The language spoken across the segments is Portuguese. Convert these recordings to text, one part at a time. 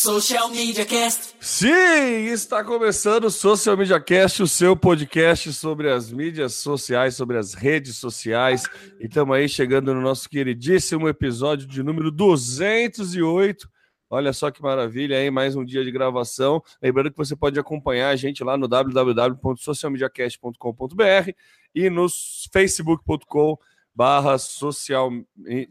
Social Media Cast. Sim, está começando o Social Media Cast, o seu podcast sobre as mídias sociais, sobre as redes sociais. E estamos aí chegando no nosso queridíssimo episódio de número 208. Olha só que maravilha, hein? Mais um dia de gravação. Lembrando que você pode acompanhar a gente lá no www.socialmediacast.com.br e no facebook.com.br barra social,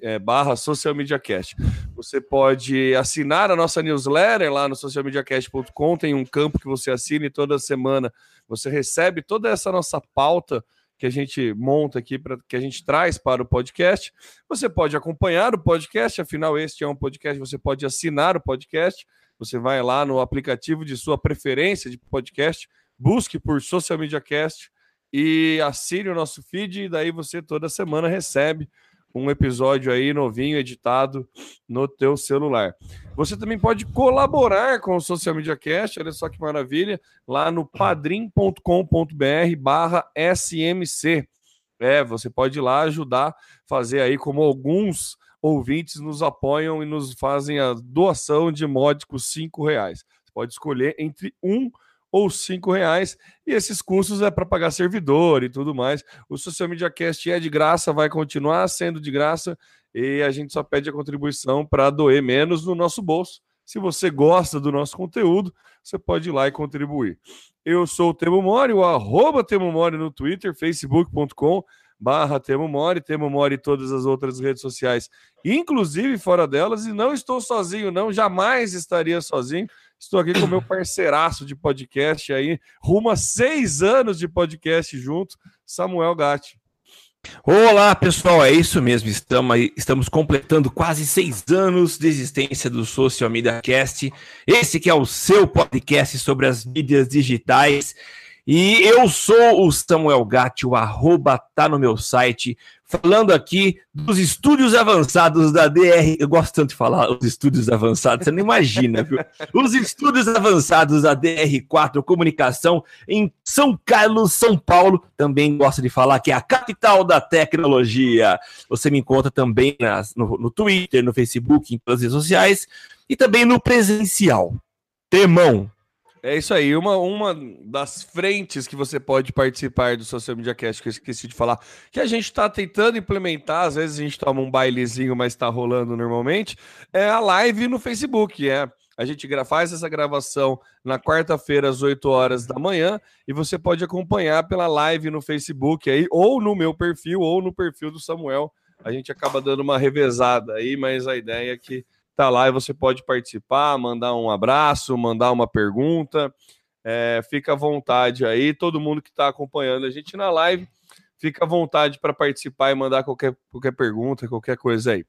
é, barra social media cast. Você pode assinar a nossa newsletter lá no socialmediacast.com, tem um campo que você assina e toda semana você recebe toda essa nossa pauta que a gente monta aqui, para que a gente traz para o podcast. Você pode acompanhar o podcast, afinal, este é um podcast, você pode assinar o podcast. Você vai lá no aplicativo de sua preferência de podcast, busque por Social Media Cast e assine o nosso feed, e daí você toda semana recebe um episódio aí novinho, editado no teu celular. Você também pode colaborar com o Social Media Cast, olha só que maravilha, lá no padrim.com.br barra SMC. É, você pode ir lá ajudar, fazer aí como alguns ouvintes nos apoiam e nos fazem a doação de módicos cinco reais. Você pode escolher entre um ou cinco reais. E esses custos é para pagar servidor e tudo mais. O Social Media Cast é de graça, vai continuar sendo de graça e a gente só pede a contribuição para doer menos no nosso bolso. Se você gosta do nosso conteúdo, você pode ir lá e contribuir. Eu sou o Temo Mori, o arroba Temo Mori no Twitter, facebook.com barra Temo Mori, Temo Mori e todas as outras redes sociais, inclusive fora delas, e não estou sozinho, não, jamais estaria sozinho. Estou aqui com meu parceiraço de podcast aí, rumo a seis anos de podcast junto, Samuel Gatti. Olá, pessoal, é isso mesmo. Estamos, estamos completando quase seis anos de existência do Social Media Cast. Esse que é o seu podcast sobre as mídias digitais. E eu sou o Samuel Gatti, o arroba tá no meu site, falando aqui dos estúdios avançados da DR. Eu gosto tanto de falar os estúdios avançados, você não imagina, viu? Os estúdios avançados da DR4 Comunicação em São Carlos, São Paulo. Também gosto de falar que é a capital da tecnologia. Você me encontra também nas, no, no Twitter, no Facebook, em todas as redes sociais e também no presencial. Temão, é isso aí. Uma, uma das frentes que você pode participar do Social Media Cast, que eu esqueci de falar, que a gente está tentando implementar, às vezes a gente toma um bailezinho, mas está rolando normalmente, é a live no Facebook. É. A gente faz essa gravação na quarta-feira, às 8 horas da manhã, e você pode acompanhar pela live no Facebook aí, ou no meu perfil, ou no perfil do Samuel. A gente acaba dando uma revezada aí, mas a ideia é que tá lá e você pode participar, mandar um abraço, mandar uma pergunta. É, fica à vontade aí, todo mundo que está acompanhando a gente na live, fica à vontade para participar e mandar qualquer, qualquer pergunta, qualquer coisa aí.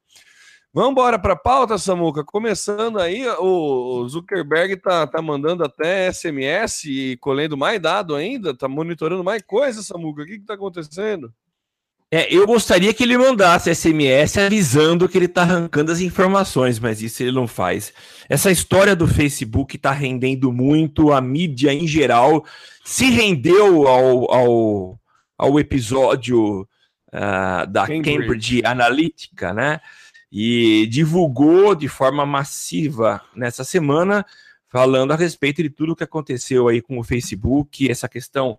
Vamos embora para a pauta, Samuca. Começando aí, o Zuckerberg tá, tá mandando até SMS e colhendo mais dado ainda, tá monitorando mais coisas, Samuca. O que está acontecendo? É, eu gostaria que ele mandasse SMS avisando que ele está arrancando as informações, mas isso ele não faz. Essa história do Facebook está rendendo muito, a mídia em geral se rendeu ao, ao, ao episódio uh, da Cambridge. Cambridge Analytica, né? E divulgou de forma massiva nessa semana, falando a respeito de tudo o que aconteceu aí com o Facebook, essa questão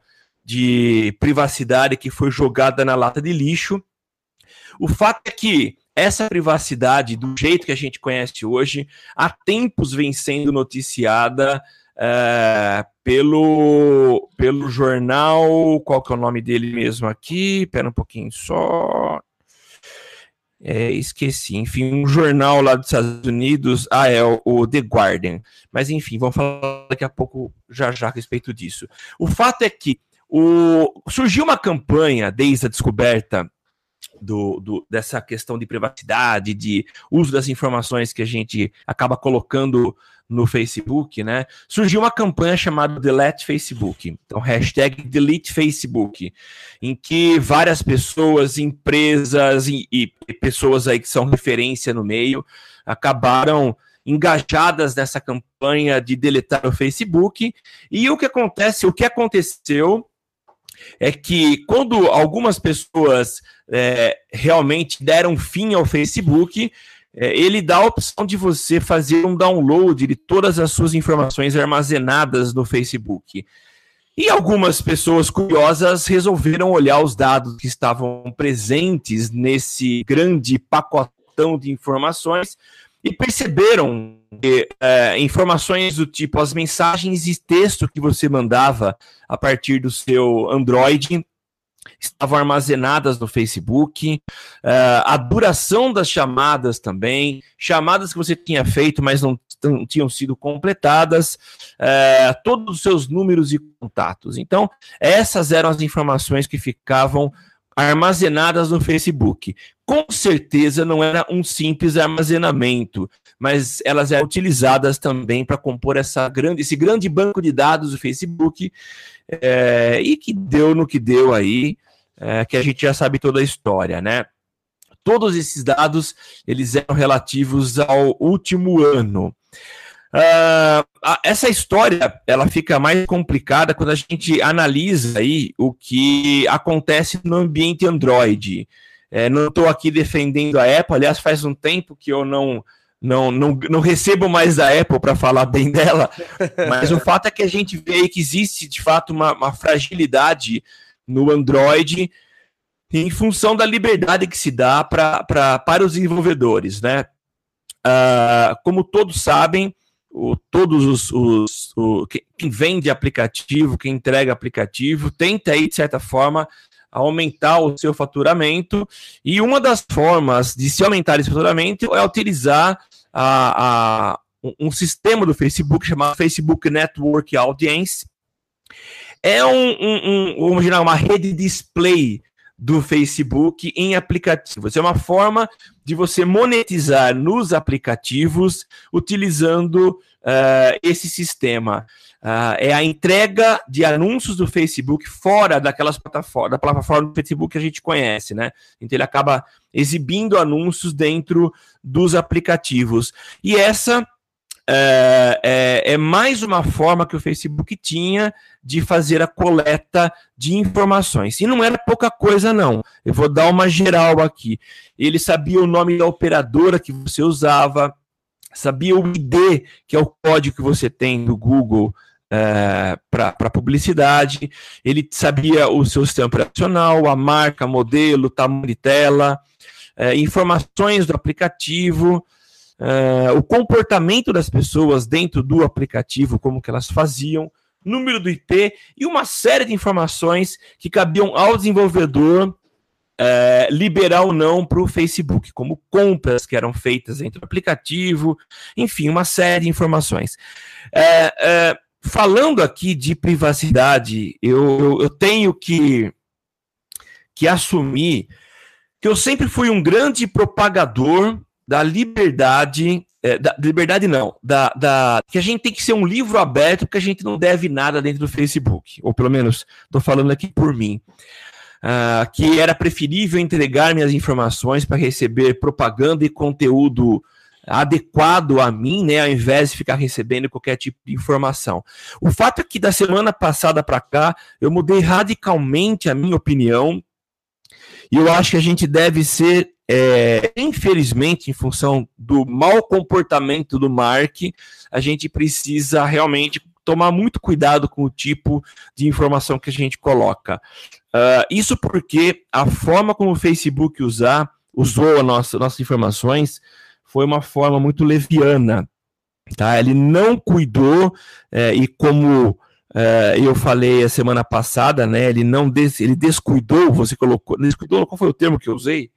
de privacidade que foi jogada na lata de lixo. O fato é que essa privacidade, do jeito que a gente conhece hoje, há tempos vem sendo noticiada é, pelo, pelo jornal. Qual que é o nome dele mesmo aqui? Espera um pouquinho só. É, esqueci, enfim, um jornal lá dos Estados Unidos, ah, é o, o, The Guardian. Mas enfim, vamos falar daqui a pouco já já a respeito disso. O fato é que o, surgiu uma campanha desde a descoberta do, do, dessa questão de privacidade, de uso das informações que a gente acaba colocando no Facebook, né? Surgiu uma campanha chamada Delete Facebook, então hashtag Delete Facebook, em que várias pessoas, empresas e, e pessoas aí que são referência no meio acabaram engajadas nessa campanha de deletar o Facebook. E o que acontece, o que aconteceu é que quando algumas pessoas é, realmente deram fim ao Facebook, é, ele dá a opção de você fazer um download de todas as suas informações armazenadas no Facebook. E algumas pessoas curiosas resolveram olhar os dados que estavam presentes nesse grande pacotão de informações e perceberam que é, informações do tipo as mensagens e texto que você mandava a partir do seu Android estavam armazenadas no Facebook, uh, a duração das chamadas também, chamadas que você tinha feito, mas não, não tinham sido completadas, uh, todos os seus números e contatos. Então, essas eram as informações que ficavam armazenadas no Facebook. Com certeza não era um simples armazenamento, mas elas eram utilizadas também para compor essa grande, esse grande banco de dados do Facebook é, e que deu no que deu aí, é, que a gente já sabe toda a história, né? Todos esses dados eles eram relativos ao último ano. Uh, essa história ela fica mais complicada quando a gente analisa aí o que acontece no ambiente Android. É, não estou aqui defendendo a Apple, aliás, faz um tempo que eu não, não, não, não recebo mais da Apple para falar bem dela, mas o fato é que a gente vê que existe de fato uma, uma fragilidade no Android em função da liberdade que se dá pra, pra, para os desenvolvedores, né? Uh, como todos sabem, o, todos os, os o, quem vende aplicativo, quem entrega aplicativo, tenta aí, de certa forma, aumentar o seu faturamento. E uma das formas de se aumentar esse faturamento é utilizar a, a, um sistema do Facebook chamado Facebook Network Audience. É um, um, um vamos imaginar, uma rede display do Facebook em aplicativos. É uma forma de você monetizar nos aplicativos utilizando uh, esse sistema. Uh, é a entrega de anúncios do Facebook fora daquelas plataformas, da plataforma do Facebook que a gente conhece, né? Então ele acaba exibindo anúncios dentro dos aplicativos. E essa é, é, é, mais uma forma que o Facebook tinha de fazer a coleta de informações. E não era pouca coisa, não. Eu vou dar uma geral aqui. Ele sabia o nome da operadora que você usava, sabia o ID, que é o código que você tem do Google é, para publicidade, ele sabia o seu sistema operacional, a marca, modelo, tamanho de tela, é, informações do aplicativo, uh, o comportamento das pessoas dentro do aplicativo, como que elas faziam, número do IP e uma série de informações que cabiam ao desenvolvedor uh, liberar ou não para o Facebook, como compras que eram feitas dentro do aplicativo, enfim, uma série de informações. Uh, falando aqui de privacidade, eu, eu, eu tenho que, que assumir que eu sempre fui um grande propagador da liberdade, é, da liberdade não, da, da, que a gente tem que ser um livro aberto, porque a gente não deve nada dentro do Facebook, ou pelo menos estou falando aqui por mim. Uh, que era preferível entregar minhas informações para receber propaganda e conteúdo adequado a mim, né, ao invés de ficar recebendo qualquer tipo de informação. O fato é que da semana passada para cá eu mudei radicalmente a minha opinião e eu acho que a gente deve ser é, infelizmente, em função do mau comportamento do Mark, a gente precisa realmente tomar muito cuidado com o tipo de informação que a gente coloca. Uh, isso porque a forma como o Facebook usar, usou a nossa, nossas informações foi uma forma muito leviana. Tá? Ele não cuidou, é, e como é, eu falei a semana passada, né, ele não des, ele descuidou, você colocou, descuidou, qual foi o termo que eu usei?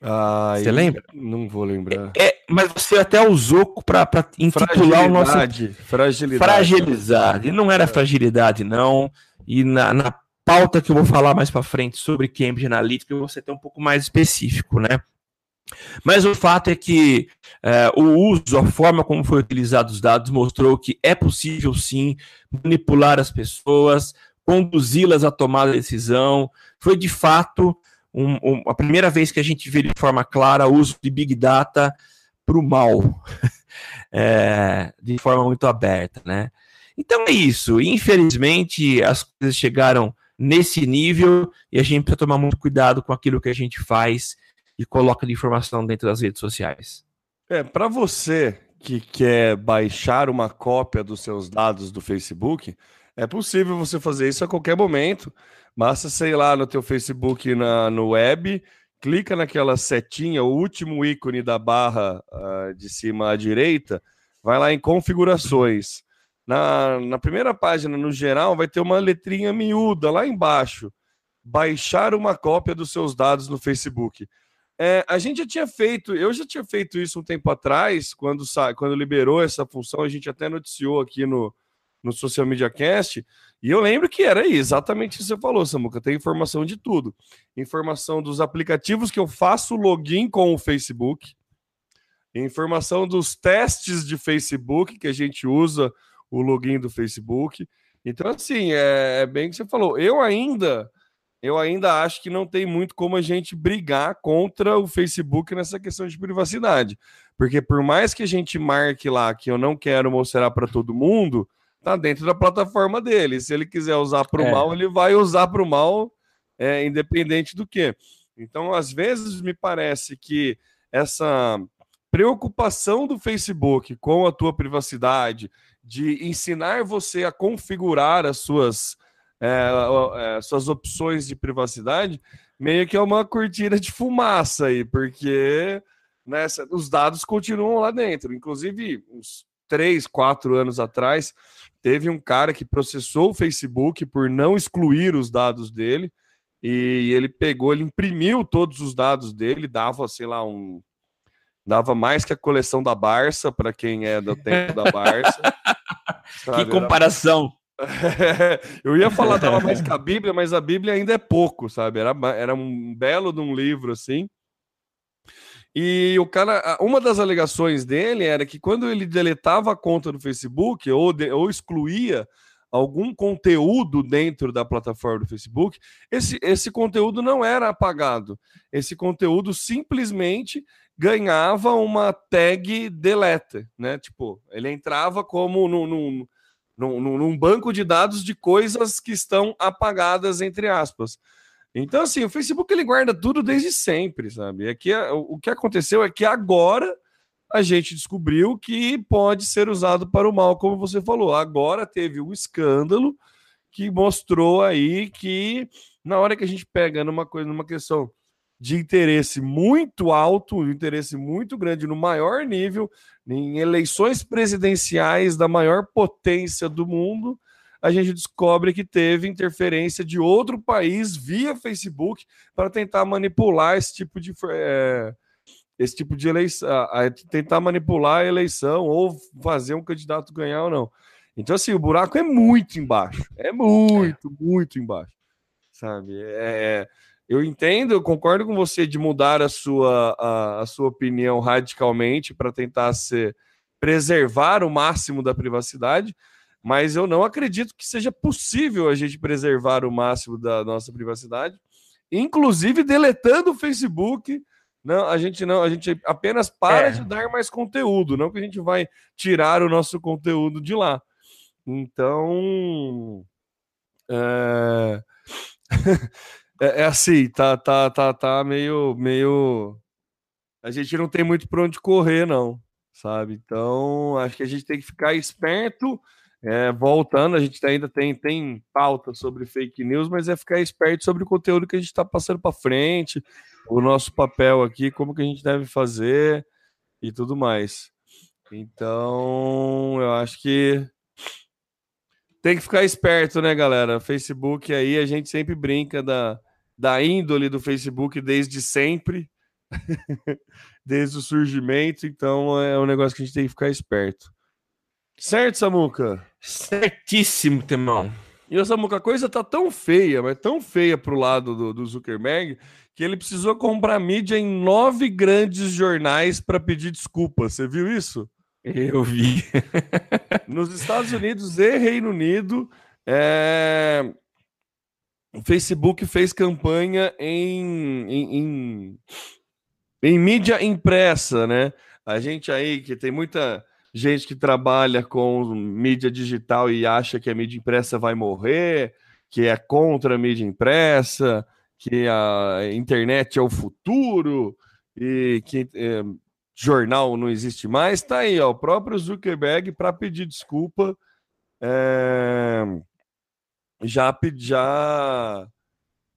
Ah, você lembra? Não vou lembrar. É, mas você até usou para intitular o nosso. Fragilidade. Fragilidade. Não era fragilidade, não. E na, na pauta que eu vou falar mais para frente sobre Cambridge Analytica, você tem um pouco mais específico, né? Mas o fato é que é, o uso, a forma como foi utilizado os dados mostrou que é possível sim manipular as pessoas, conduzi-las a tomar a decisão. Foi de fato um, um, a primeira vez que a gente vê de forma clara o uso de Big Data para o mal, é, de forma muito aberta, né? Então é isso. Infelizmente, as coisas chegaram nesse nível e a gente precisa tomar muito cuidado com aquilo que a gente faz e coloca de informação dentro das redes sociais. É, para você que quer baixar uma cópia dos seus dados do Facebook, é possível você fazer isso a qualquer momento. Basta, sei lá, no teu Facebook na, no web, clica naquela setinha, o último ícone da barra uh, de cima à direita, vai lá em configurações. Na, na primeira página, no geral, vai ter uma letrinha miúda lá embaixo. Baixar uma cópia dos seus dados no Facebook. É, a gente já tinha feito, eu já tinha feito isso um tempo atrás, quando, quando liberou essa função, a gente até noticiou aqui no, no Social Media Cast, e eu lembro que era exatamente isso que você falou, Samuca, tem informação de tudo. Informação dos aplicativos que eu faço login com o Facebook, informação dos testes de Facebook que a gente usa o login do Facebook. Então, assim, é, é bem o que você falou. Eu ainda eu ainda acho que não tem muito como a gente brigar contra o Facebook nessa questão de privacidade. Porque por mais que a gente marque lá que eu não quero mostrar para todo mundo, tá dentro da plataforma dele. Se ele quiser usar para o é. mal, ele vai usar para o mal, é, independente do que. Então, às vezes, me parece que essa preocupação do Facebook com a tua privacidade, de ensinar você a configurar as suas é, é, suas opções de privacidade, meio que é uma cortina de fumaça aí, porque né, os dados continuam lá dentro. Inclusive, uns três, quatro anos atrás, teve um cara que processou o Facebook por não excluir os dados dele. E ele pegou, ele imprimiu todos os dados dele, dava, sei lá, um. Dava mais que a coleção da Barça, para quem é do tempo da Barça. que comparação! eu ia falar dava mais que a Bíblia, mas a Bíblia ainda é pouco, sabe? Era, era um belo de um livro assim. E o cara, uma das alegações dele era que quando ele deletava a conta do Facebook ou, de, ou excluía algum conteúdo dentro da plataforma do Facebook, esse, esse conteúdo não era apagado. Esse conteúdo simplesmente ganhava uma tag delete, né? Tipo, ele entrava como no, no, num, num banco de dados de coisas que estão apagadas, entre aspas. Então, assim, o Facebook ele guarda tudo desde sempre, sabe? É que o que aconteceu é que agora a gente descobriu que pode ser usado para o mal, como você falou. Agora teve um escândalo que mostrou aí que na hora que a gente pega numa coisa, numa questão de interesse muito alto, um interesse muito grande no maior nível, em eleições presidenciais da maior potência do mundo, a gente descobre que teve interferência de outro país via Facebook para tentar manipular esse tipo de é, esse tipo de eleição, tentar manipular a eleição ou fazer um candidato ganhar ou não. Então assim, o buraco é muito embaixo, é muito, muito embaixo, sabe? É, é eu entendo, eu concordo com você de mudar a sua, a, a sua opinião radicalmente para tentar se preservar o máximo da privacidade, mas eu não acredito que seja possível a gente preservar o máximo da nossa privacidade, inclusive deletando o Facebook. Não, a gente não, a gente apenas para é. de dar mais conteúdo, não que a gente vai tirar o nosso conteúdo de lá. Então, é... É, é, assim, tá, tá, tá, tá meio, meio. A gente não tem muito para onde correr, não, sabe? Então, acho que a gente tem que ficar esperto. É, voltando, a gente ainda tem, tem pauta sobre fake news, mas é ficar esperto sobre o conteúdo que a gente está passando para frente, o nosso papel aqui, como que a gente deve fazer e tudo mais. Então, eu acho que tem que ficar esperto, né, galera? Facebook aí a gente sempre brinca da, da índole do Facebook desde sempre, desde o surgimento, então é um negócio que a gente tem que ficar esperto. Certo, Samuca? Certíssimo, Temão. E o Samuca, a coisa tá tão feia, mas tão feia pro lado do, do Zuckerberg, que ele precisou comprar mídia em nove grandes jornais para pedir desculpa. Você viu isso? Eu vi. Nos Estados Unidos e Reino Unido, é, o Facebook fez campanha em, em, em, em, mídia impressa, né? A gente aí, que tem muita gente que trabalha com mídia digital e acha que a mídia impressa vai morrer, que é contra a mídia impressa, que a internet é o futuro e que é, jornal não existe mais, tá aí, ó, o próprio Zuckerberg para pedir desculpa é, já já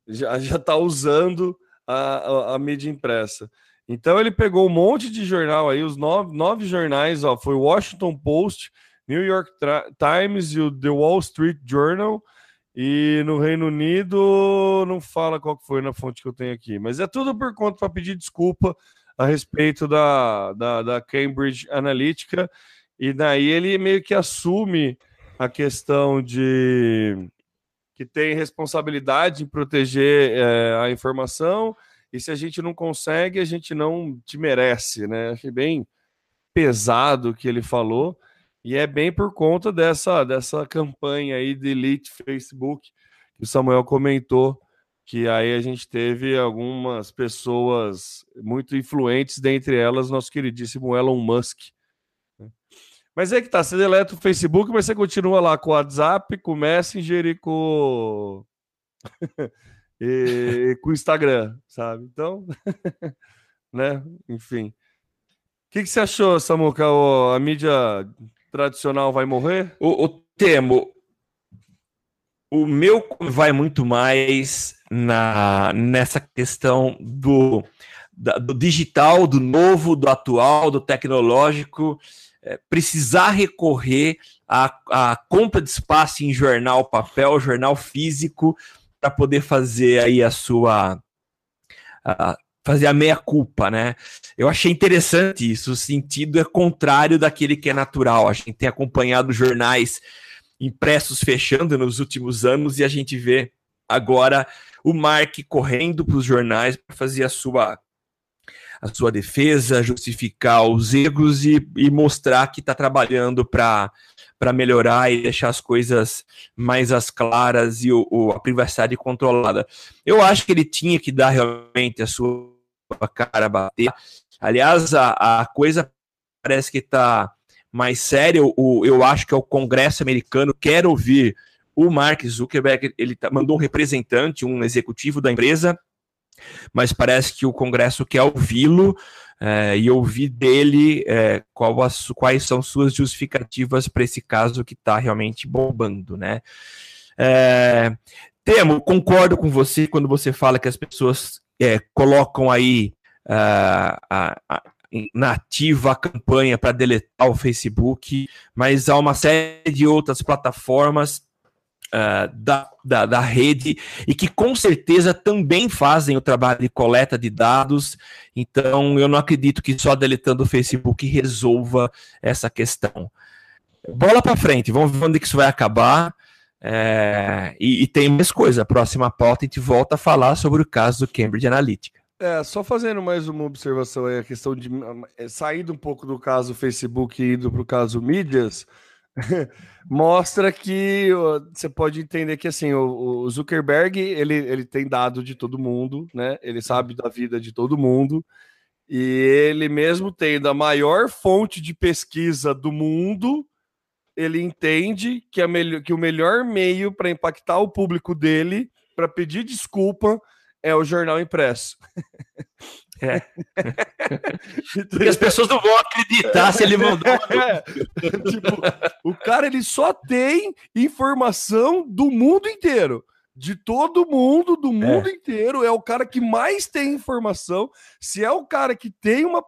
já já está usando a, a, a, mídia impressa. Então ele pegou um monte de jornal aí, os nove, nove jornais, ó, foi Washington Post, New York Times e o The Wall Street Journal. E no Reino Unido não fala qual foi na fonte que eu tenho aqui, mas é tudo por conta para pedir desculpa a respeito da, da, da Cambridge Analytica. E daí ele meio que assume a questão de que tem responsabilidade em proteger é, a informação, e se a gente não consegue, a gente não te merece, né? Achei bem pesado o que ele falou, e é bem por conta dessa, dessa campanha aí de elite Facebook, que o Samuel comentou, que aí a gente teve algumas pessoas muito influentes, dentre elas nosso queridíssimo Elon Musk, mas é que tá, você deleta o Facebook, mas você continua lá com o WhatsApp, com o Messenger e com, e, com o Instagram, sabe? Então, né? Enfim. O que, que você achou, Samuca? A mídia tradicional vai morrer? O, o Temo, o meu vai muito mais na, nessa questão do, da, do digital, do novo, do atual, do tecnológico é, precisar recorrer à, à compra de espaço em jornal papel, jornal físico, para poder fazer aí a sua. A, fazer a meia culpa, né? Eu achei interessante isso. O sentido é contrário daquele que é natural. A gente tem acompanhado jornais impressos fechando nos últimos anos e a gente vê agora o Mark correndo para os jornais para fazer a sua a sua defesa, justificar os erros e, e mostrar que está trabalhando para para melhorar e deixar as coisas mais as claras e o, o, a privacidade controlada. Eu acho que ele tinha que dar realmente a sua cara bater. Aliás, a, a coisa parece que está mais séria. O, eu acho que é o Congresso americano quer ouvir o Mark Zuckerberg. Ele tá, mandou um representante, um executivo da empresa, mas parece que o Congresso quer ouvi-lo é, e ouvir dele é, as, quais são suas justificativas para esse caso que está realmente bombando, né? É, Temo, concordo com você quando você fala que as pessoas é, colocam aí uh, a, a, na ativa a campanha para deletar o Facebook, mas há uma série de outras plataformas uh, da, da, da, rede e que com certeza também fazem o trabalho de coleta de dados. Então, eu não acredito que só deletando o Facebook resolva essa questão. Bola para frente, vamos ver onde que isso vai acabar. É, e, e, tem mais coisa. A próxima pauta a gente volta a falar sobre o caso do Cambridge Analytica. É, só fazendo mais uma observação aí, a questão de é, sair um pouco do caso Facebook e indo para o caso mídias. mostra que você pode entender que assim o, o, Zuckerberg ele, ele tem dado de todo mundo, né? Ele sabe da vida de todo mundo e ele mesmo tendo a maior fonte de pesquisa do mundo, ele entende que, a melhor, que o melhor meio para impactar o público dele, para pedir desculpa, é o jornal impresso. É. Porque as pessoas não vão acreditar se ele mandou. É. Tipo, o cara ele só tem informação do mundo inteiro. De todo mundo, do mundo é. inteiro, é o cara que mais tem informação. Se é o cara que tem uma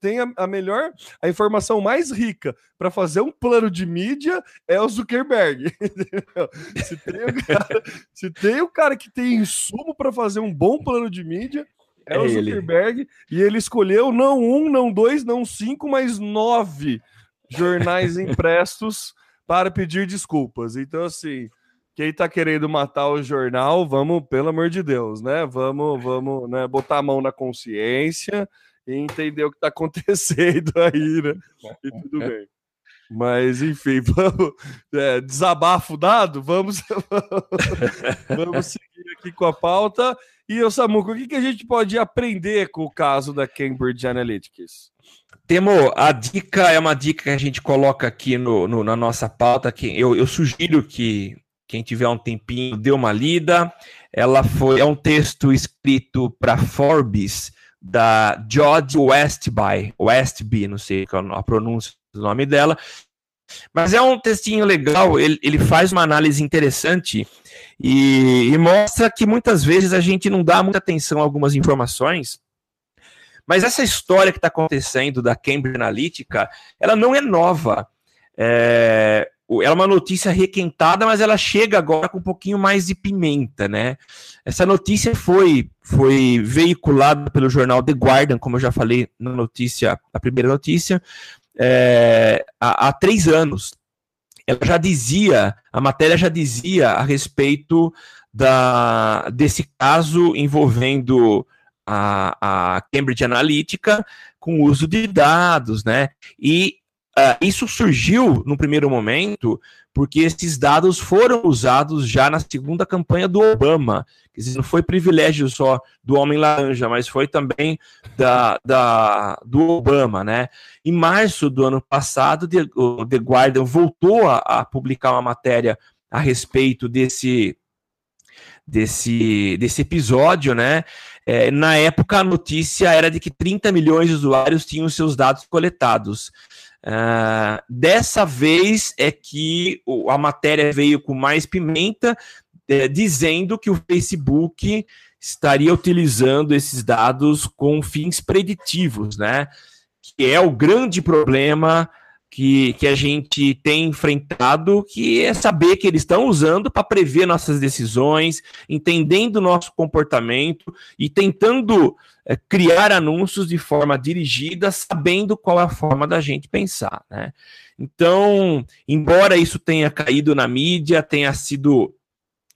tem, a, a melhor, a informação mais rica para fazer um plano de mídia, é o Zuckerberg. Se tem o cara, se tem o cara que tem insumo para fazer um bom plano de mídia, é, é o Zuckerberg ele. e ele escolheu não um, não dois, não cinco, mas nove jornais impressos para pedir desculpas. Então, assim, quem tá querendo matar o jornal, vamos, pelo amor de Deus, né? Vamos, vamos, né? Botar a mão na consciência e entender o que tá acontecendo aí, né? E tudo bem. Mas, enfim, vamos. É, desabafo dado, vamos, vamos seguir aqui com a pauta. E, o Samuco, o que, que a gente pode aprender com o caso da Cambridge Analytics? Temo, a dica é uma dica que a gente coloca aqui no, no na nossa pauta. Que eu, eu, sugiro que quem tiver um tempinho dê uma lida. Ela foi é um texto escrito para Forbes da Jodie Westby, Westby, não sei qual a pronúncia do nome dela, mas é um textinho legal, ele, ele faz uma análise interessante e, e, mostra que muitas vezes a gente não dá muita atenção a algumas informações, mas essa história que está acontecendo da Cambridge Analytica, ela não é nova. É, é uma notícia requentada, mas ela chega agora com um pouquinho mais de pimenta, né? Essa notícia foi, foi veiculada pelo jornal The Guardian, como eu já falei na notícia, a primeira notícia, é, há, há três anos. Ela já dizia, a matéria já dizia a respeito da, desse caso envolvendo a, a Cambridge Analytica com uso de dados, né? E Uh, isso surgiu no primeiro momento porque esses dados foram usados já na segunda campanha do Obama. Não foi privilégio só do Homem Laranja, mas foi também da, da, do Obama, né? Em março do ano passado, o The Guardian voltou a, a publicar uma matéria a respeito desse, desse, desse episódio, né? É, na época, a notícia era de que 30 milhões de usuários tinham seus dados coletados. Uh, dessa vez é que a matéria veio com mais pimenta, é, dizendo que o Facebook estaria utilizando esses dados com fins preditivos, né? Que é o grande problema que, que a gente tem enfrentado, que é saber que eles estão usando para prever nossas decisões, entendendo nosso comportamento e tentando é, criar anúncios de forma dirigida, sabendo qual é a forma da gente pensar. Né? Então, embora isso tenha caído na mídia, tenha sido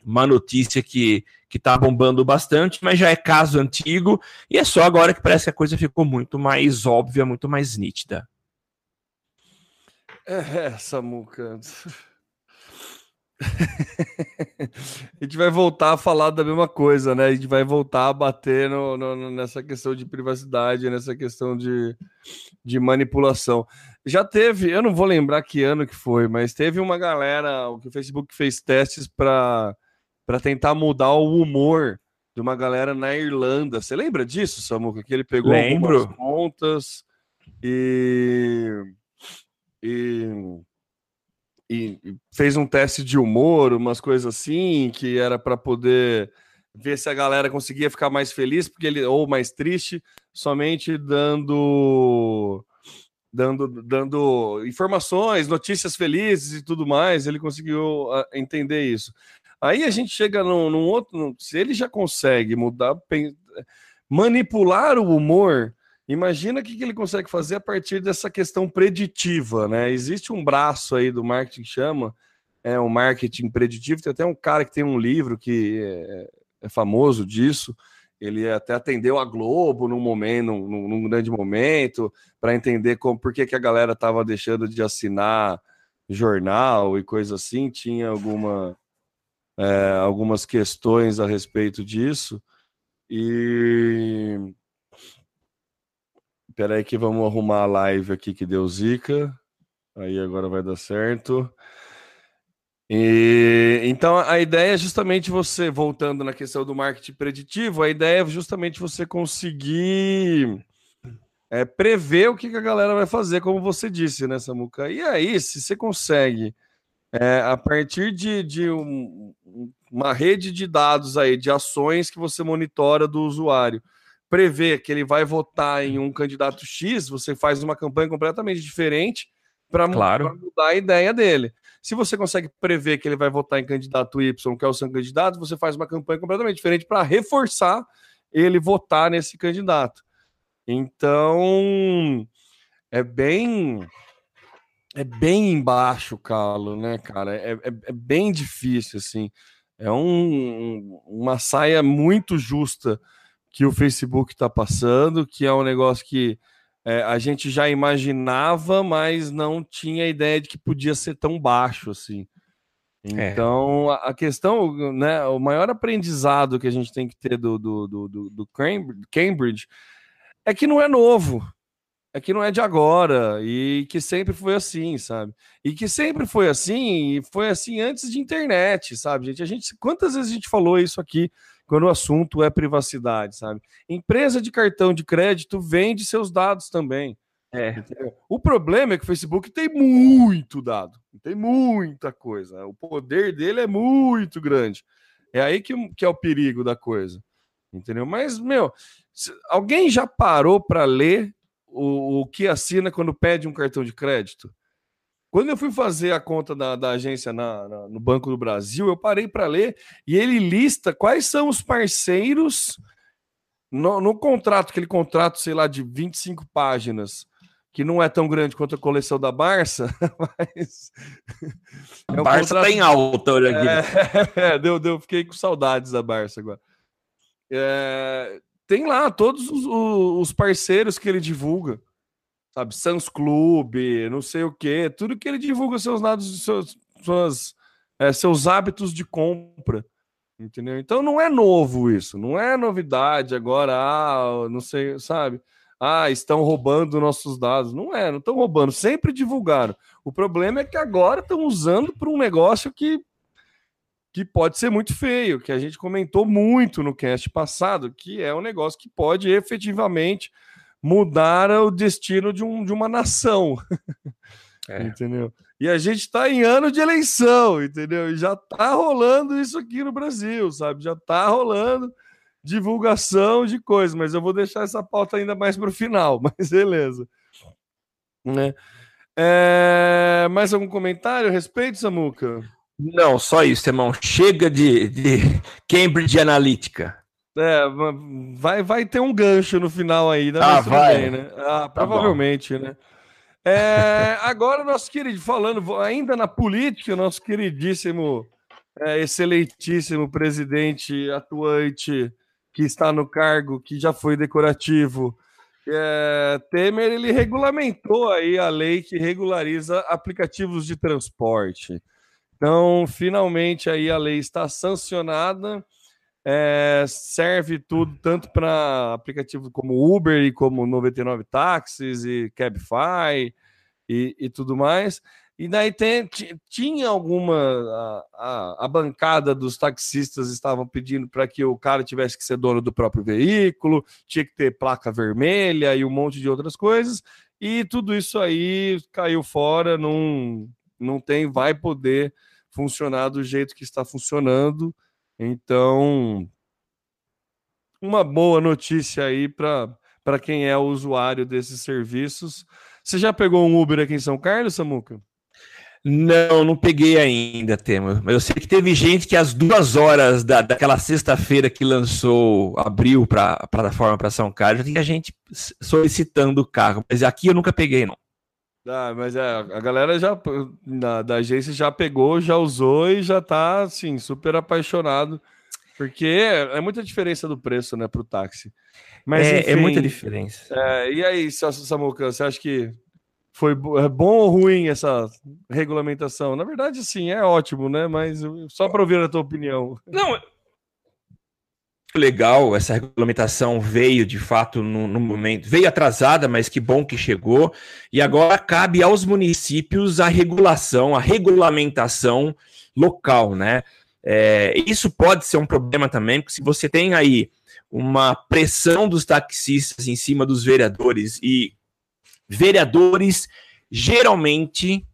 uma notícia que que está bombando bastante, mas já é caso antigo e é só agora que parece que a coisa ficou muito mais óbvia, muito mais nítida. É, Samuca. a gente vai voltar a falar da mesma coisa, né? A gente vai voltar a bater no, no, nessa questão de privacidade, nessa questão de, de manipulação. Já teve, eu não vou lembrar que ano que foi, mas teve uma galera, o que o Facebook fez testes para tentar mudar o humor de uma galera na Irlanda. Você lembra disso, Samuca? Que ele pegou Lembro. algumas contas e e, e, fez um teste de humor, umas coisas assim, que era para poder ver se a galera conseguia ficar mais feliz, porque ele ou mais triste, somente dando dando dando informações, notícias felizes e tudo mais, ele conseguiu ah, entender isso. Aí a gente chega num, num outro, se ele já consegue mudar, manipular o humor, Imagina o que, ele consegue fazer a partir dessa questão preditiva, né? Existe um braço aí do marketing que chama é o marketing preditivo. Tem até um cara que tem um livro que é, é famoso disso. Ele até atendeu a Globo num momento, num, num grande momento, para entender como, por que, que a galera estava deixando de assinar jornal e coisa assim. Tinha alguma, é, algumas questões a respeito disso. E Espera aí que vamos arrumar a live aqui que deu zica. Aí agora vai dar certo. E, então a ideia é justamente você, voltando na questão do marketing preditivo, a ideia é justamente você conseguir é, prever o que, que, a galera vai fazer, como você disse, né, Samuca? E aí, se você consegue, é, a partir de, de um, uma rede de dados aí, de ações que você monitora do usuário, prevê que ele vai votar em um candidato X, você faz uma campanha completamente diferente para claro. mudar a ideia dele. Se você consegue prever que ele vai votar em candidato Y, que é o seu candidato, você faz uma campanha completamente diferente para reforçar ele votar nesse candidato. Então, é bem é bem embaixo, Carlos, né, cara? É, é, é, bem difícil, assim. É um, uma saia muito justa que o Facebook está passando, que é um negócio que é, a gente já imaginava, mas não tinha ideia de que podia ser tão baixo assim. É. Então, é. a, questão, né, o maior aprendizado que a gente tem que ter do, do, do, do, Cambridge é que não é novo, é que não é de agora e que sempre foi assim, sabe? E que sempre foi assim e foi assim antes de internet, sabe, gente? A gente, quantas vezes a gente falou isso aqui? Quando o assunto é privacidade, sabe? Empresa de cartão de crédito vende seus dados também. É. O problema é que o Facebook tem muito dado, tem muita coisa. O poder dele é muito grande. É aí que, que é o perigo da coisa. Entendeu? Mas, meu, alguém já parou para ler o, o que assina quando pede um cartão de crédito? Quando eu fui fazer a conta da, da agência na, na, no Banco do Brasil, eu parei para ler e ele lista quais são os parceiros no, no, contrato, aquele contrato, sei lá, de 25 páginas, que não é tão grande quanto a coleção da Barça, mas. É um Barça contrato... tá em alta, olha aqui. É, é, deu, deu, fiquei com saudades da Barça agora. É, tem lá todos os, os, parceiros que ele divulga, sabe? Sans Clube, não sei o que, tudo que ele divulga seus dados, seus, suas, é, seus hábitos de compra. Entendeu? Então não é novo isso, não é novidade agora, ah, não sei, sabe? ah, estão roubando nossos dados. Não é, não estão roubando, sempre divulgaram. O problema é que agora estão usando para um negócio que, que pode ser muito feio, que a gente comentou muito no cast passado, que é um negócio que pode efetivamente mudar o destino de, um, de uma nação. É. entendeu? E a gente está em ano de eleição, entendeu? E já está rolando isso aqui no Brasil, sabe? Já está rolando divulgação de coisas, mas eu vou deixar essa pauta ainda mais para o final, mas beleza. Né? É... Mais algum comentário a respeito, Samuca? Não, só isso, irmão. Chega de, de Cambridge Analytica. É, vai, vai ter um gancho no final aí, né? Ah, vai. Bem, né? Ah, tá provavelmente, tá né? É, agora, nosso querido, falando ainda na política, nosso queridíssimo, é, excelentíssimo presidente atuante que está no cargo, que já foi decorativo. É, Temer ele regulamentou aí a lei que regulariza aplicativos de transporte. Então, finalmente aí a lei está sancionada. É, serve tudo tanto para aplicativo como Uber e como 99 táxis e Cabify e, e tudo mais. E daí tem, tinha alguma. A, a, a, bancada dos taxistas estavam pedindo para que o cara tivesse que ser dono do próprio veículo, tinha que ter placa vermelha e um monte de outras coisas. E tudo isso aí caiu fora, não, não tem, vai poder funcionar do jeito que está funcionando. Então, uma boa notícia aí para quem é usuário desses serviços. Você já pegou um Uber aqui em São Carlos, Samuca? Não, não peguei ainda, Temo. Mas eu sei que teve gente que às duas horas da, daquela sexta-feira que lançou, abriu para a plataforma para São Carlos, tinha gente solicitando o carro. Mas aqui eu nunca peguei, não. Ah, mas é, a galera já da, da agência já pegou, já usou e já tá assim, super apaixonado. Porque é, é muita diferença do preço, né, para o táxi. Mas, é, enfim, é muita diferença. É, e aí, Samuca, você acha que foi é bom ou ruim essa regulamentação? Na verdade, sim, é ótimo, né? Mas só para ouvir a tua opinião. Não, legal, essa regulamentação veio de fato no, no, momento, veio atrasada, mas que bom que chegou, e agora cabe aos municípios a regulação, a regulamentação local, né? É, isso pode ser um problema também, porque se você tem aí uma pressão dos taxistas em cima dos vereadores e vereadores geralmente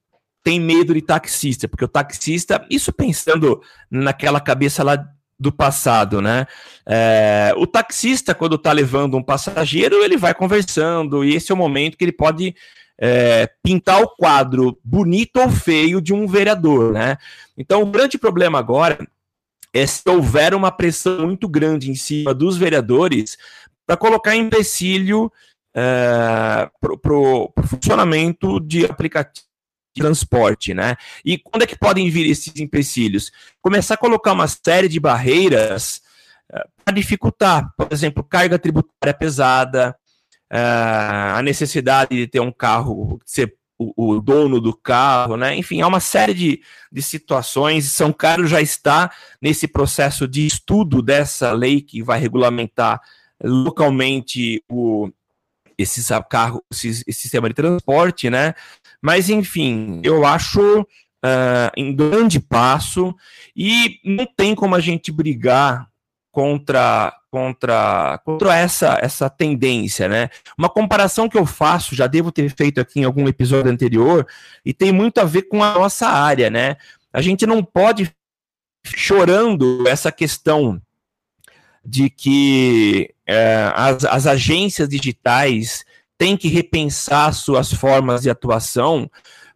têm medo de taxista, porque o taxista, isso pensando naquela cabeça lá do passado, né? É, o taxista, quando está levando um passageiro, ele vai conversando, e esse é o momento que ele pode é, pintar o quadro bonito ou feio de um vereador, né? Então, o grande problema agora é se houver uma pressão muito grande em cima dos vereadores para colocar empecilho é, para o funcionamento de aplicativo de transporte, né? E quando é que podem vir esses empecilhos? Começar a colocar uma série de barreiras é, para dificultar, por exemplo, carga tributária pesada, é, a necessidade de ter um carro, ser o, o, dono do carro, né? Enfim, há uma série de, de situações. São Carlos já está nesse processo de estudo dessa lei que vai regulamentar localmente o, esse carro, esse, esse, sistema de transporte, né? Mas enfim, eu acho uh, em grande passo e não tem como a gente brigar contra contra, contra essa, essa tendência, né? Uma comparação que eu faço, já devo ter feito aqui em algum episódio anterior, e tem muito a ver com a nossa área, né? A gente não pode chorando essa questão de que é, as, as agências digitais têm que repensar suas formas de atuação,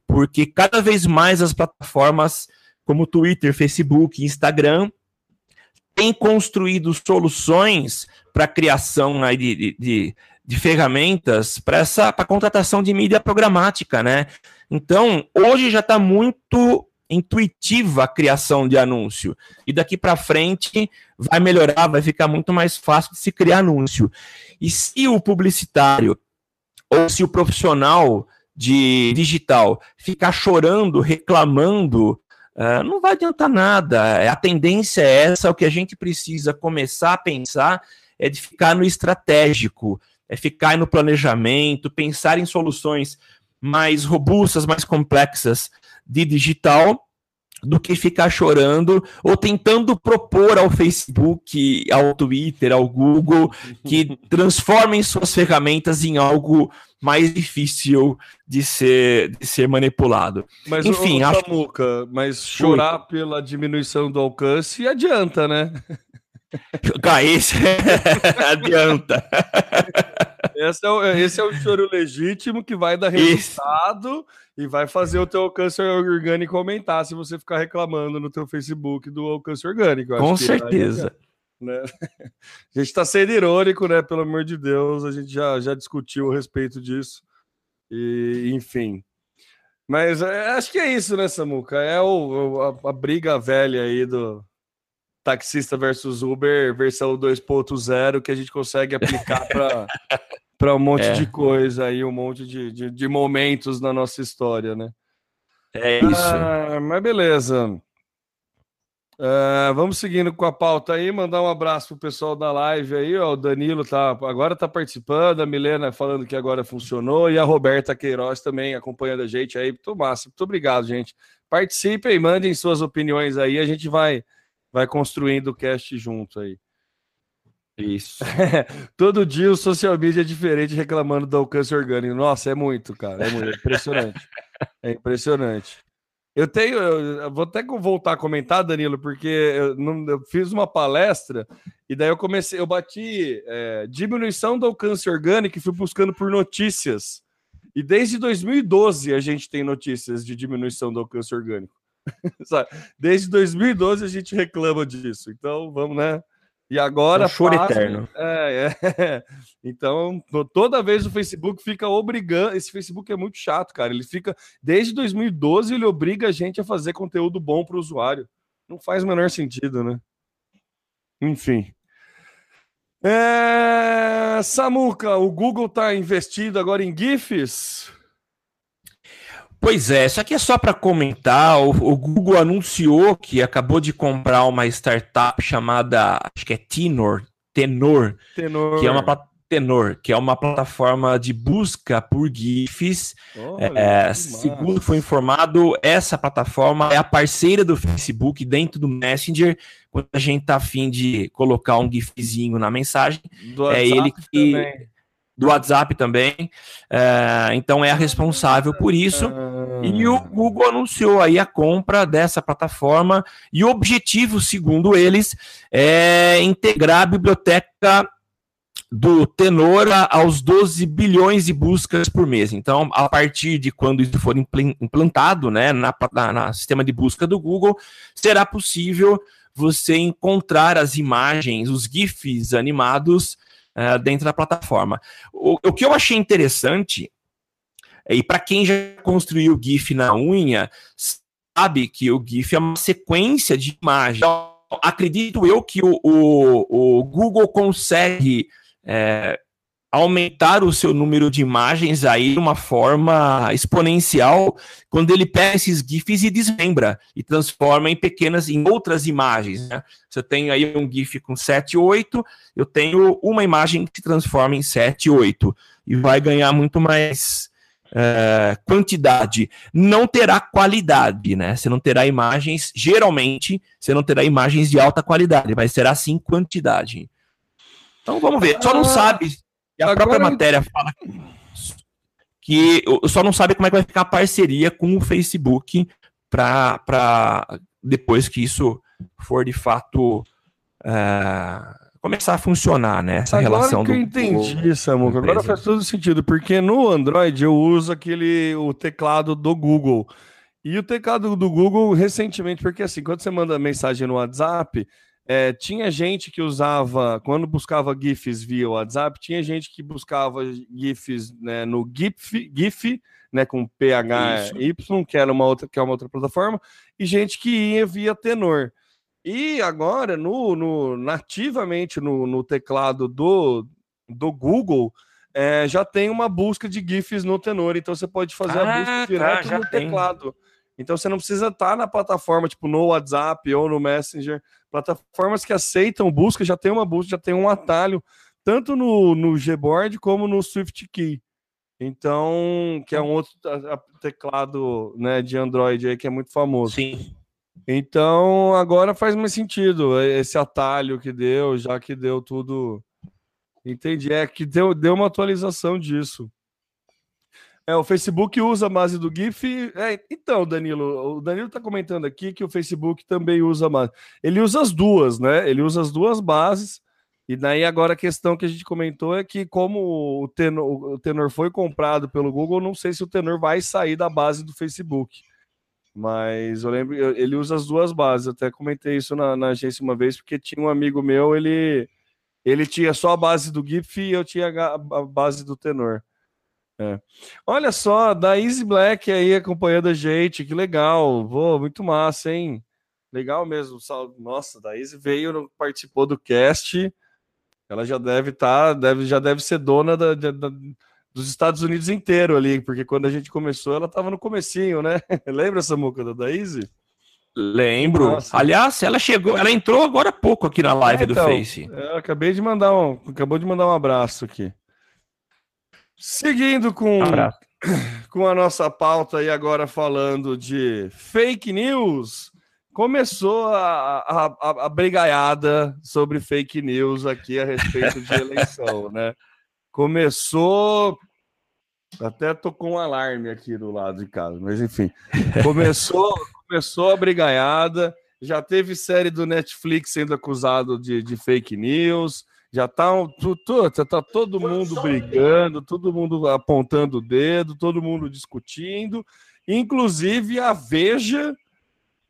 porque cada vez mais as plataformas como Twitter, Facebook, Instagram tem construído soluções para a criação de, de, de, ferramentas para essa contratação de mídia programática, né? Então, hoje já está muito intuitiva a criação de anúncio. E daqui para frente vai melhorar, vai ficar muito mais fácil de se criar anúncio. E se o publicitário ou se o profissional de digital ficar chorando, reclamando Uh, não vai adiantar nada. A tendência é essa, o que a gente precisa começar a pensar é de ficar no estratégico, é ficar no planejamento, pensar em soluções mais robustas, mais complexas de digital, do que ficar chorando ou tentando propor ao Facebook, ao Twitter, ao Google que transformem suas ferramentas em algo mais difícil de ser, de ser manipulado. Mas, Enfim, ô, acho... Samuca, mas chorar pela diminuição do alcance adianta, né? Ah, esse adianta. Esse é, o, esse é o choro legítimo que vai dar resultado e vai fazer o teu alcance orgânico aumentar se você ficar reclamando no teu Facebook do alcance orgânico. Com certeza. né? A gente está sendo irônico, né? Pelo amor de Deus, a gente já, já discutiu a respeito disso. E, enfim. Mas é, acho que é isso, né, Samuca? É o, a, a briga velha aí do taxista versus Uber, versão 2.0, que a gente consegue aplicar para para um monte é. de coisa aí, um monte de, de, de, momentos na nossa história, né? É isso. Ah, mas beleza. Uh, vamos seguindo com a pauta aí, mandar um abraço pro pessoal da live aí, ó, o Danilo tá, agora tá participando, a Milena falando que agora funcionou, e a Roberta Queiroz também acompanhando a gente aí, muito massa, muito obrigado, gente. Participem, mandem suas opiniões aí, a gente vai, vai construindo o cast junto aí. Isso. Todo dia o social media é diferente reclamando do alcance orgânico. Nossa, é muito, cara, é muito, é impressionante. é impressionante. Eu tenho, eu vou até voltar a comentar, Danilo, porque eu, não, eu fiz uma palestra e daí eu comecei, eu bati é, diminuição do alcance orgânico e fui buscando por notícias. E desde 2012 a gente tem notícias de diminuição do alcance orgânico. desde 2012 a gente reclama disso. Então vamos, né? E agora. Um choro passa, eterno. É, é. Então, toda vez o Facebook fica obrigando. Esse Facebook é muito chato, cara. Ele fica. Desde 2012, ele obriga a gente a fazer conteúdo bom para o usuário. Não faz o menor sentido, né? Enfim. É... Samuca, o Google está investido agora em GIFs? Pois é, isso aqui é só para comentar. O, o, Google anunciou que acabou de comprar uma startup chamada, acho que é Tenor, Tenor, Tenor. que é uma Tenor, que é uma plataforma de busca por GIFs. Olha, é, segundo foi informado, essa plataforma é a parceira do Facebook dentro do Messenger. Quando a gente tá afim de colocar um GIFzinho na mensagem, do é ele que. Também do WhatsApp também. É, então é a responsável por isso. E o Google anunciou aí a compra dessa plataforma. E o objetivo, segundo eles, é integrar a biblioteca do Tenor aos 12 bilhões de buscas por mês. Então, a partir de quando isso for implantado né, na, na, na sistema de busca do Google, será possível você encontrar as imagens, os GIFs animados uh, dentro da plataforma. O, o que eu achei interessante, e para quem já construiu o GIF na unha, sabe que o GIF é uma sequência de imagens. Então, acredito eu que o, o, o Google consegue é, aumentar o seu número de imagens aí de uma forma exponencial quando ele pega esses GIFs e desmembra e transforma em pequenas, em outras imagens. Né? Você tem aí um GIF com 7, 8, eu tenho uma imagem que se transforma em 7, 8 e vai ganhar muito mais é, quantidade, não terá qualidade, né? Você não terá imagens, geralmente, você não terá imagens de alta qualidade, mas será sim quantidade. Então vamos ver. Só não ah, sabe. E a própria matéria fala que só não sabe como é que vai ficar a parceria com o Facebook para depois que isso for de fato uh, começar a funcionar, né? Essa agora relação que do. eu entendi, Samuca. Agora faz todo sentido, porque no Android eu uso aquele o teclado do Google. E o teclado do Google, recentemente, porque assim, quando você manda mensagem no WhatsApp, é, tinha gente que usava, quando buscava GIFs via WhatsApp, tinha gente que buscava GIFs né, no GIF, GIF né, com PHY, que era uma outra, que é uma outra plataforma, e gente que ia via Tenor. E agora, no, no nativamente no, no teclado do, do Google, é, já tem uma busca de GIFs no Tenor, então você pode fazer ah, a busca tá, direto tá, no tem. teclado. Então você não precisa estar na plataforma, tipo no WhatsApp ou no Messenger. Plataformas que aceitam busca já tem uma busca, já tem um atalho, tanto no, no Gboard como no Swift Key. Então, que é um outro teclado né, de Android aí que é muito famoso. Sim. Então, agora faz mais sentido esse atalho que deu, já que deu tudo. Entendi. É que deu, deu uma atualização disso. É, o Facebook usa a base do GIF. É, então, Danilo, o Danilo está comentando aqui que o Facebook também usa a base. Ele usa as duas, né? Ele usa as duas bases. E daí agora a questão que a gente comentou é que como o tenor, o tenor foi comprado pelo Google, não sei se o tenor vai sair da base do Facebook. Mas eu lembro, ele usa as duas bases. Até comentei isso na, na, agência uma vez, porque tinha um amigo meu, ele, ele tinha só a base do GIF e eu tinha a, base do tenor. É. Olha só, da Easy Black aí acompanhando a gente, que legal. Vou, muito massa, hein? Legal mesmo. Nossa, da Easy veio, participou do cast. Ela já deve estar, tá, deve, já deve ser dona da, da dos Estados Unidos inteiro ali, porque quando a gente começou, ela estava no comecinho, né? Lembra essa muca da Daisy? Lembro. Nossa. Aliás, ela chegou, ela entrou agora há pouco aqui na live é, então, do Face. Eu acabei de mandar um, acabou de mandar um abraço aqui. Seguindo com, com a nossa pauta e agora falando de fake news, começou a, a, a, a brigaiada sobre fake news aqui a respeito de eleição, né? Começou. Até tocou um alarme aqui do lado de casa, mas enfim. Começou, começou a brigaiada. Já teve série do Netflix sendo acusado de, de fake news. Já tá, tu, tu, tá todo mundo brigando, todo mundo apontando o dedo, todo mundo discutindo. Inclusive a Veja,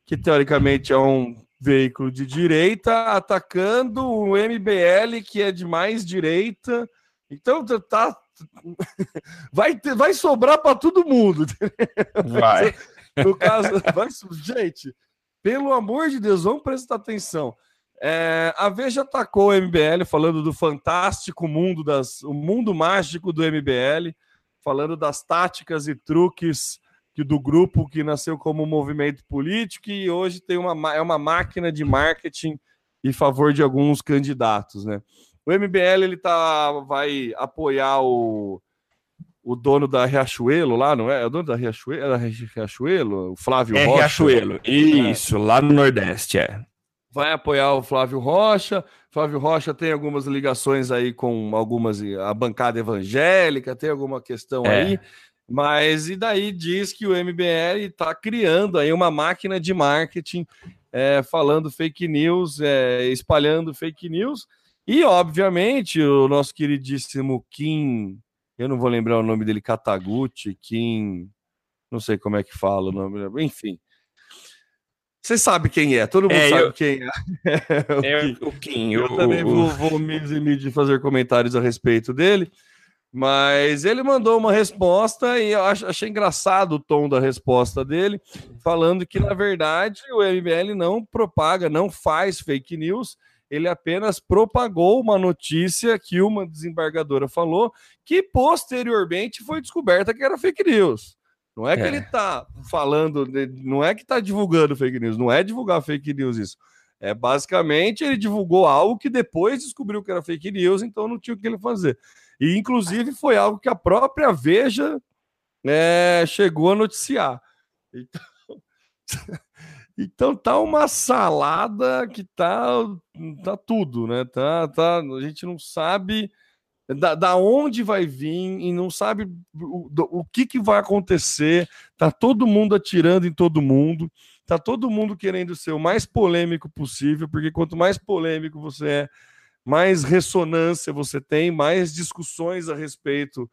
que teoricamente é um veículo de direita, atacando o MBL, que é de mais direita então tá vai ter, vai sobrar para todo mundo. Vai. No caso, vai, gente, pelo amor de Deus, vamos prestar atenção. É, a Veja atacou o MBL falando do fantástico mundo das, o mundo mágico do MBL, falando das táticas e truques que do grupo que nasceu como movimento político e hoje tem uma é uma máquina de marketing em favor de alguns candidatos, né? O MBL ele tá, vai apoiar o, o dono da Riachuelo lá, não é? É o dono da Riachuelo? É da Riachuelo? O Flávio é Rocha. Riachuelo, isso, é. lá no Nordeste, é. Vai apoiar o Flávio Rocha. Flávio Rocha tem algumas ligações aí com algumas. a bancada evangélica, tem alguma questão é. aí. Mas e daí diz que o MBL está criando aí uma máquina de marketing, é, falando fake news, é, espalhando fake news e, obviamente, o nosso queridíssimo Kim, eu não vou lembrar o nome dele, Kataguchi, Kim, não sei como é que fala o nome, enfim. Você sabe quem é, todo mundo é, sabe eu... quem é. é o, Kim. Eu, também vou, vou me eximir de fazer comentários a respeito dele. Mas ele mandou uma resposta e eu achei engraçado o tom da resposta dele, falando que, na verdade, o MBL não propaga, não faz fake news ele apenas propagou uma notícia que uma desembargadora falou, que posteriormente foi descoberta que era fake news. Não é que é. ele está falando, não é que está divulgando fake news, não é divulgar fake news isso. É basicamente ele divulgou algo que depois descobriu que era fake news, então não tinha o que ele fazer. E inclusive foi algo que a própria Veja é, chegou a noticiar. Então, então tá uma salada que tá, tá tudo, né? Tá, tá, a gente não sabe da, da onde vai vir e não sabe o, o que, que vai acontecer. Tá todo mundo atirando em todo mundo. Tá todo mundo querendo ser o mais polêmico possível, porque quanto mais polêmico você é, mais ressonância você tem, mais discussões a respeito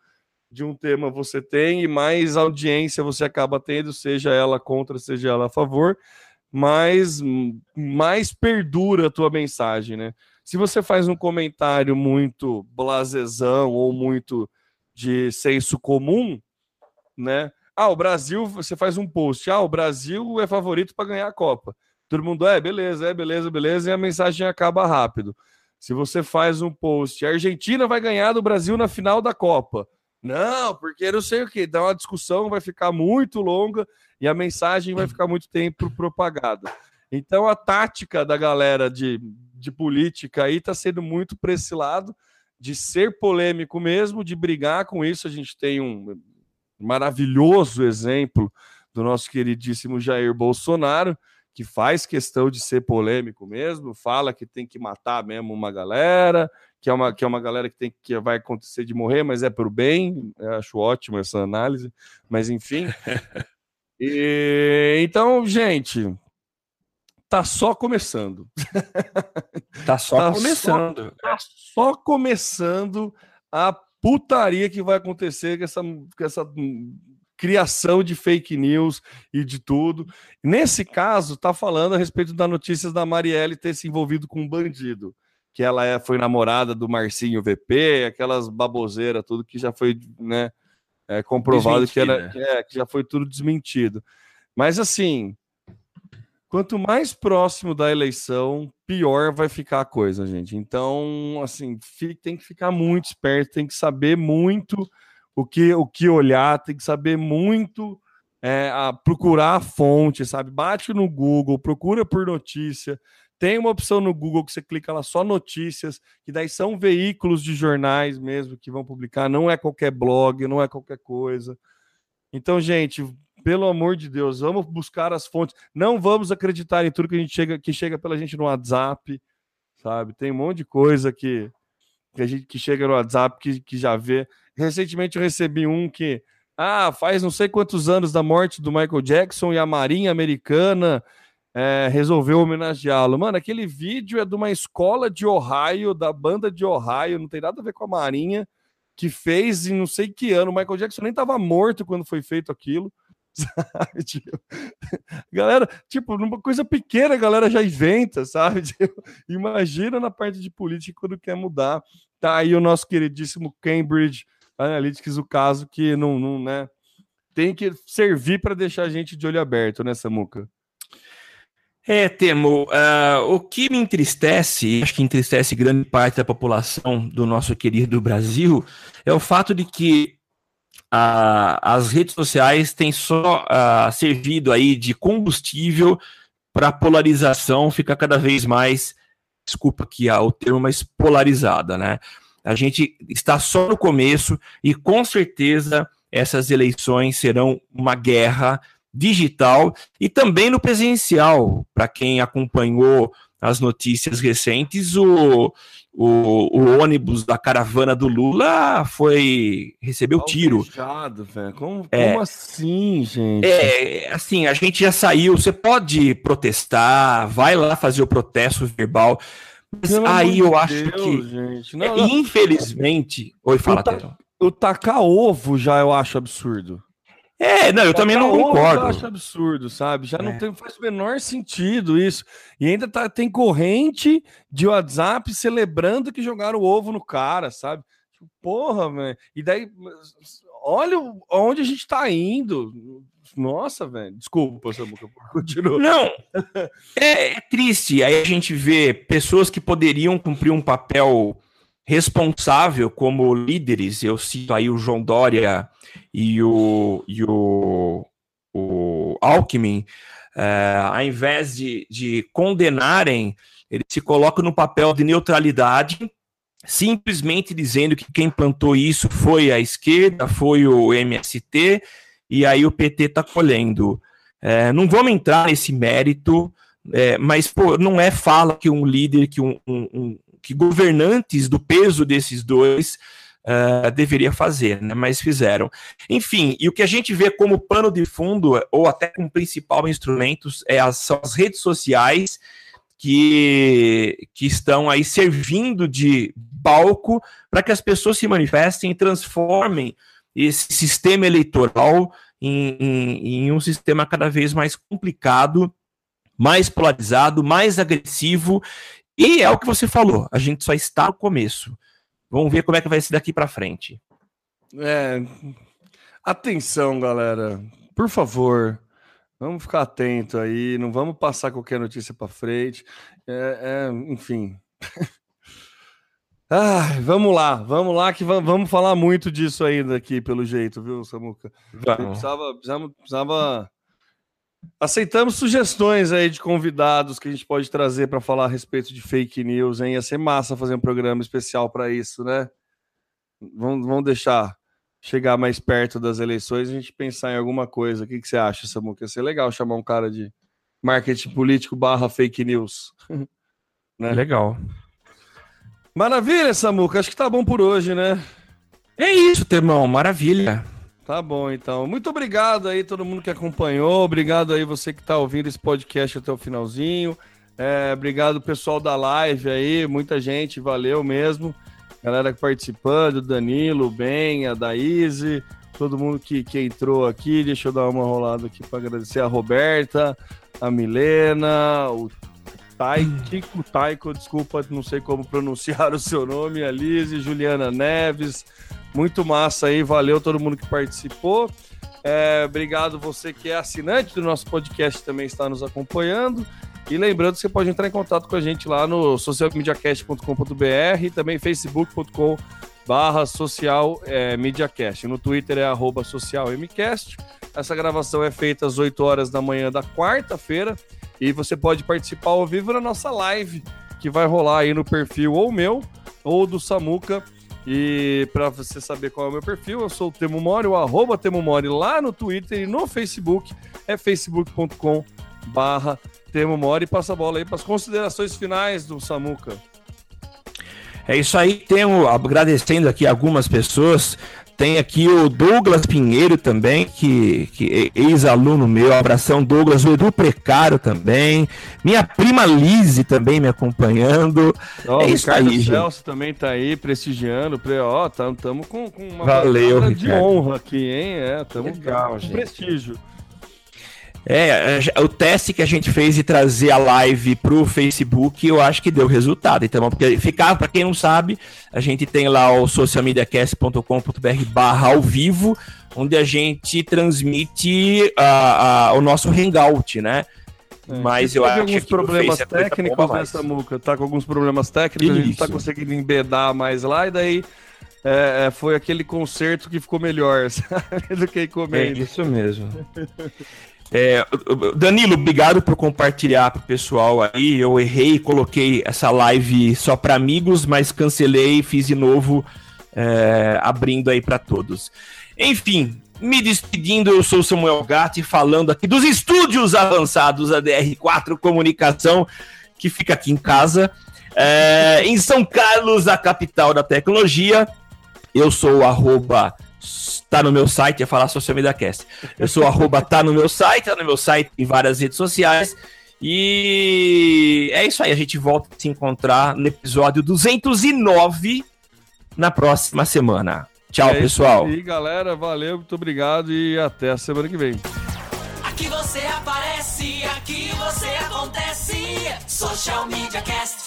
de um tema você tem e mais audiência você acaba tendo, seja ela contra, seja ela a favor, mais, mais perdura a tua mensagem, né? Se você faz um comentário muito blasezão ou muito de senso comum, né? Ah, o Brasil, você faz um post, ah, o Brasil é favorito para ganhar a Copa. Todo mundo é, beleza, é, beleza, beleza, e a mensagem acaba rápido. Se você faz um post, a Argentina vai ganhar do Brasil na final da Copa. Não, porque não sei o que, dá uma discussão, vai ficar muito longa e a mensagem vai ficar muito tempo propagada. Então a tática da galera de, de política aí está sendo muito para esse lado, de ser polêmico mesmo, de brigar com isso. A gente tem um maravilhoso exemplo do nosso queridíssimo Jair Bolsonaro, que faz questão de ser polêmico mesmo, fala que tem que matar mesmo uma galera, que é uma, que é uma galera que, tem, que vai acontecer de morrer, mas é por bem. Eu acho ótimo essa análise, mas enfim. e, então, gente, tá só começando. Tá só tá começando. Só, tá só começando a putaria que vai acontecer com essa, com essa criação de fake news e de tudo. Nesse caso, tá falando a respeito das notícias da Marielle ter se envolvido com um bandido, que ela é, foi namorada do Marcinho VP, aquelas baboseiras, tudo que já foi, né, é, comprovado que, era, é, que já foi tudo desmentido. Mas assim, quanto mais próximo da eleição, pior vai ficar a coisa, gente. Então, assim, tem que ficar muito esperto, tem que saber muito o que, o que olhar, tem que saber muito, é, a procurar a fonte, sabe? Bate no Google, procura por notícia. Tem uma opção no Google que você clica lá só notícias, que daí são veículos de jornais mesmo que vão publicar, não é qualquer blog, não é qualquer coisa. Então, gente, pelo amor de Deus, vamos buscar as fontes. Não vamos acreditar em tudo que a gente chega, que chega pela gente no WhatsApp, sabe? Tem um monte de coisa que, que a gente que chega no WhatsApp que, que já vê. Recentemente eu recebi um que, ah, faz não sei quantos anos da morte do Michael Jackson e a Marinha Americana é, resolveu homenageá-lo. Mano, aquele vídeo é de uma escola de Ohio, da banda de Ohio, não tem nada a ver com a Marinha, que fez em não sei que ano. O Michael Jackson nem estava morto quando foi feito aquilo. Sabe, tipo, galera, tipo, numa coisa pequena a galera já inventa, sabe? Tipo, imagina na parte de política quando quer mudar. Tá aí o nosso queridíssimo Cambridge Analytics, o caso que não, não né, tem que servir para deixar a gente de olho aberto, né, Samuca? É, Temo, uh, o que me entristece, acho que entristece grande parte da população do nosso querido Brasil, é o fato de que as redes sociais têm só servido aí de combustível para a polarização ficar cada vez mais, desculpa que o termo, mais polarizada, né? A gente está só no começo e com certeza essas eleições serão uma guerra digital e também no presencial. Para quem acompanhou as notícias recentes, o, o, o, ônibus da caravana do Lula foi recebeu tiro. Como, é, como assim, gente? É, assim, a gente já saiu. Você pode protestar, vai lá fazer o protesto verbal, pelo aí eu acho Deus, que, gente. Não, não. infelizmente. Oi, fala, ta... O tacar ovo já eu acho absurdo. É, não, eu tacar também não concordo. Eu acho absurdo, sabe? Já é. não tem, faz o menor sentido isso. E ainda tá, tem corrente de WhatsApp celebrando que jogaram o ovo no cara, sabe? Tipo, porra, velho. E daí, olha onde a gente tá indo. Nossa, velho. Desculpa, Samuca, continua. Não, é, é, triste. Aí a gente vê pessoas que poderiam cumprir um papel responsável como líderes. Eu cito aí o João Dória e o, e o, o Alckmin. É, ao invés de, de condenarem, eles se colocam no papel de neutralidade simplesmente dizendo que quem plantou isso foi a esquerda, foi o MST, e aí o PT está colhendo. É, não vamos entrar nesse mérito, é, mas pô, não é fala que um líder, que, um, um, um que governantes do peso desses dois uh, deveria fazer, né? mas fizeram. Enfim, e o que a gente vê como pano de fundo, ou até como principal instrumento, é as, são as redes sociais que, que estão aí servindo de palco para que as pessoas se manifestem e transformem esse sistema eleitoral em, em, em um sistema cada vez mais complicado, mais polarizado, mais agressivo. E é o que você falou, a gente só está no começo. Vamos ver como é que vai ser daqui para frente. É. Atenção, galera. Por favor, vamos ficar atento aí. Não vamos passar qualquer notícia para frente. É, é, enfim. ah, vamos lá, vamos lá, que vamos falar muito disso ainda aqui, pelo jeito, viu, Samuca? Precisava, precisava, precisava Aceitamos sugestões aí de convidados que a gente pode trazer para falar a respeito de fake news, hein? Ia ser massa fazer um programa especial para isso, né? Vamos, vamos deixar chegar mais perto das eleições e a gente pensar em alguma coisa. O que, que você acha, Samuca? Ia ser legal chamar um cara de marketing político barra fake news. né? Legal. Maravilha, Samuca. Acho que tá bom por hoje, né? É isso, Temão. Maravilha. Tá bom, então. Muito obrigado aí todo mundo que acompanhou. Obrigado aí você que está ouvindo esse podcast até o finalzinho. É, obrigado pessoal da live aí, muita gente, valeu mesmo. Galera participando, Danilo, Ben, a Daíse, todo mundo que, que entrou aqui. Deixa eu dar uma rolada aqui para agradecer a Roberta, a Milena, o Taiko, Taiko, desculpa, não sei como pronunciar o seu nome, a Lise, Juliana Neves, muito massa aí, valeu todo mundo que participou. É, obrigado você que é assinante do nosso podcast também está nos acompanhando. E lembrando você pode entrar em contato com a gente lá no socialmediacast.com.br e também facebook.com barra social é, mediacast. No Twitter é arroba socialmcast. Essa gravação é feita às 8 horas da manhã da quarta-feira e você pode participar ao vivo na nossa live que vai rolar aí no perfil ou meu ou do Samuca e para você saber qual é o meu perfil, eu sou o Temo Mori, o arroba Temo Mori lá no Twitter e no Facebook, é facebook.com barra Temo Mori. Passa a bola aí para as considerações finais do Samuca. É isso aí, temo agradecendo aqui algumas pessoas tem aqui o Douglas Pinheiro também, que, que é ex-aluno meu. Abração, Douglas. O Edu Precário também. Minha prima Lise também me acompanhando. Oh, é isso Ricardo aí, Celso gente. também tá aí prestigiando. Ó, oh, estamos com, com uma Valeu, de honra aqui, hein? É, estamos com prestígio. É, o teste que a gente fez de trazer a live pro Facebook, eu acho que deu resultado. Então, porque ficar, para quem não sabe, a gente tem lá o socialmediacast.com.br barra ao vivo, onde a gente transmite a, a, o nosso hangout, né? É, Mas eu acho alguns que problemas é técnicos nessa muca, tá com alguns problemas técnicos, Isso. a gente tá conseguindo embedar mais lá e daí é, é foi aquele concerto que ficou melhor, sabe, do que encomenda. É isso mesmo. É, Danilo, obrigado por compartilhar pro pessoal aí. Eu errei, coloquei essa live só para amigos, mas cancelei, fiz de novo, é, abrindo aí para todos. Enfim, me despedindo, eu sou Samuel Gatti, falando aqui dos estúdios avançados da DR4 Comunicação, que fica aqui em casa, é, em São Carlos, a capital da tecnologia. Eu sou o arroba tá no meu site, ia falar Social Media Cast. Eu sou arroba tá no meu site, tá no meu site em várias redes sociais. E é isso aí, a gente volta a se encontrar no episódio 209 na próxima semana. Tchau, é pessoal. E galera, valeu, muito obrigado e até a semana que vem. Aqui você aparece, aqui você acontece. Social Media Cast.